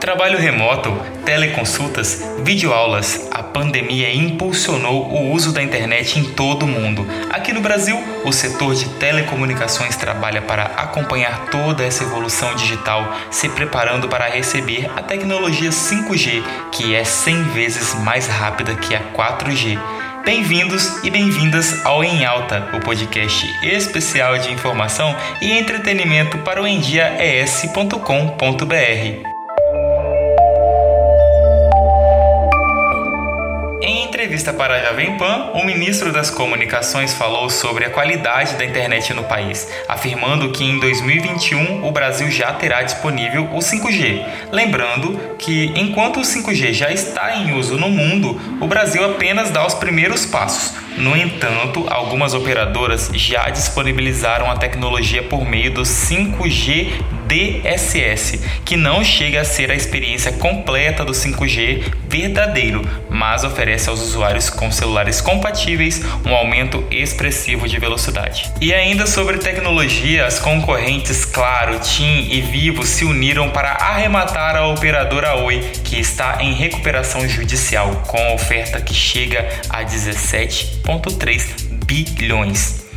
Trabalho remoto, teleconsultas, videoaulas, a pandemia impulsionou o uso da internet em todo o mundo. Aqui no Brasil, o setor de telecomunicações trabalha para acompanhar toda essa evolução digital, se preparando para receber a tecnologia 5G, que é 100 vezes mais rápida que a 4G. Bem-vindos e bem-vindas ao Em Alta, o podcast especial de informação e entretenimento para o endiaes.com.br. entrevista para a Jovem Pan, o ministro das Comunicações falou sobre a qualidade da internet no país, afirmando que em 2021 o Brasil já terá disponível o 5G. Lembrando que, enquanto o 5G já está em uso no mundo, o Brasil apenas dá os primeiros passos. No entanto, algumas operadoras já disponibilizaram a tecnologia por meio do 5G DSS, que não chega a ser a experiência completa do 5G verdadeiro, mas oferece aos usuários com celulares compatíveis um aumento expressivo de velocidade. E ainda sobre tecnologia, as concorrentes Claro, TIM e Vivo se uniram para arrematar a operadora Oi, que está em recuperação judicial, com oferta que chega a 17,3 bilhões.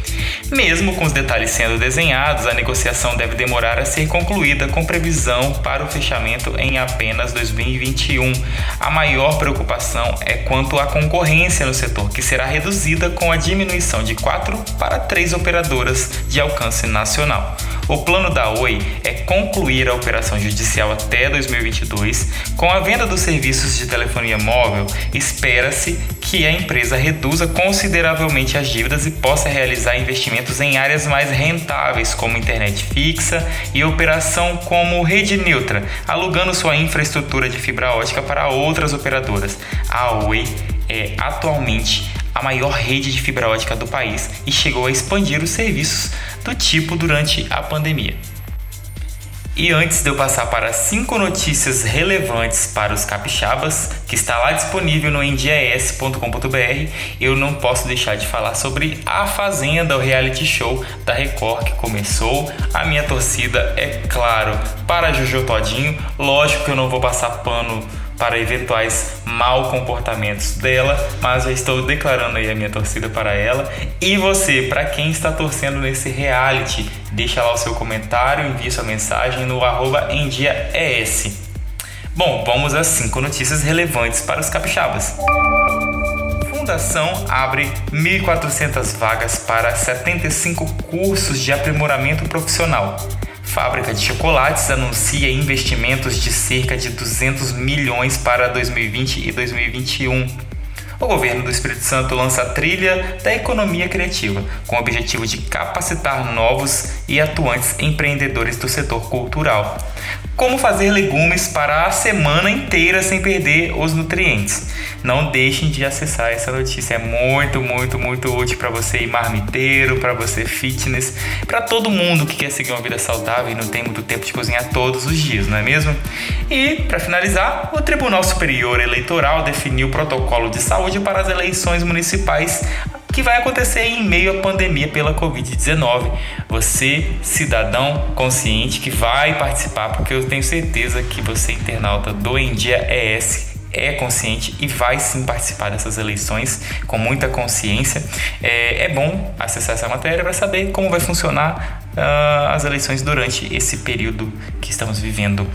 Mesmo com os detalhes sendo desenhados, a negociação deve demorar a ser concluída com previsão para o fechamento em apenas 2021. A maior preocupação é quanto à concorrência no setor, que será reduzida com a diminuição de quatro para três operadoras de alcance nacional. O plano da Oi é concluir a operação judicial até 2022. Com a venda dos serviços de telefonia móvel, espera-se que a empresa reduza consideravelmente as dívidas e possa realizar investimentos em áreas mais rentáveis, como internet fixa e operação como rede neutra, alugando sua infraestrutura de fibra ótica para outras operadoras. A Oi é atualmente a maior rede de fibra ótica do país e chegou a expandir os serviços do tipo durante a pandemia. E antes de eu passar para cinco notícias relevantes para os capixabas, que está lá disponível no endias.com.br, eu não posso deixar de falar sobre A Fazenda, o reality show da Record que começou. A minha torcida é claro para Jojo Todinho. Lógico que eu não vou passar pano para eventuais mal comportamentos dela, mas eu estou declarando aí a minha torcida para ela. E você, para quem está torcendo nesse reality, deixa lá o seu comentário, envie sua mensagem no arroba Bom, vamos às 5 notícias relevantes para os capixabas. Fundação abre 1.400 vagas para 75 cursos de aprimoramento profissional. Fábrica de chocolates anuncia investimentos de cerca de 200 milhões para 2020 e 2021. O governo do Espírito Santo lança a trilha da economia criativa, com o objetivo de capacitar novos e atuantes empreendedores do setor cultural. Como fazer legumes para a semana inteira sem perder os nutrientes. Não deixem de acessar essa notícia, é muito, muito, muito útil para você ir marmiteiro, para você fitness, para todo mundo que quer seguir uma vida saudável e não tem muito tempo de cozinhar todos os dias, não é mesmo? E, para finalizar, o Tribunal Superior Eleitoral definiu o protocolo de saúde para as eleições municipais que vai acontecer em meio à pandemia pela Covid-19. Você, cidadão consciente que vai participar, porque eu tenho certeza que você, internauta do Em Dia ES, é consciente e vai sim participar dessas eleições com muita consciência. É, é bom acessar essa matéria para saber como vai funcionar uh, as eleições durante esse período que estamos vivendo.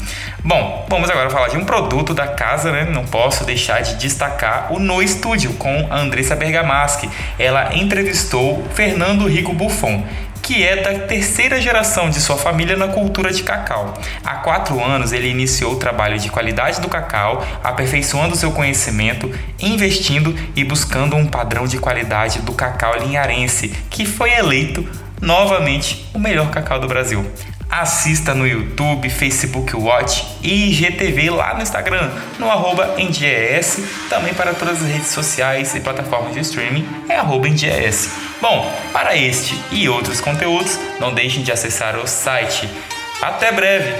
Bom, vamos agora falar de um produto da casa, né? Não posso deixar de destacar o No Estúdio com a Andressa Bergamaschi. Ela entrevistou Fernando Rico Buffon que é da terceira geração de sua família na cultura de cacau. Há quatro anos ele iniciou o trabalho de qualidade do cacau, aperfeiçoando seu conhecimento, investindo e buscando um padrão de qualidade do cacau linharense, que foi eleito novamente o melhor cacau do Brasil. Assista no YouTube, Facebook Watch e IGTV lá no Instagram, no arroba NDES, também para todas as redes sociais e plataformas de streaming é arroba NDES. Bom, para este e outros conteúdos, não deixem de acessar o site. Até breve!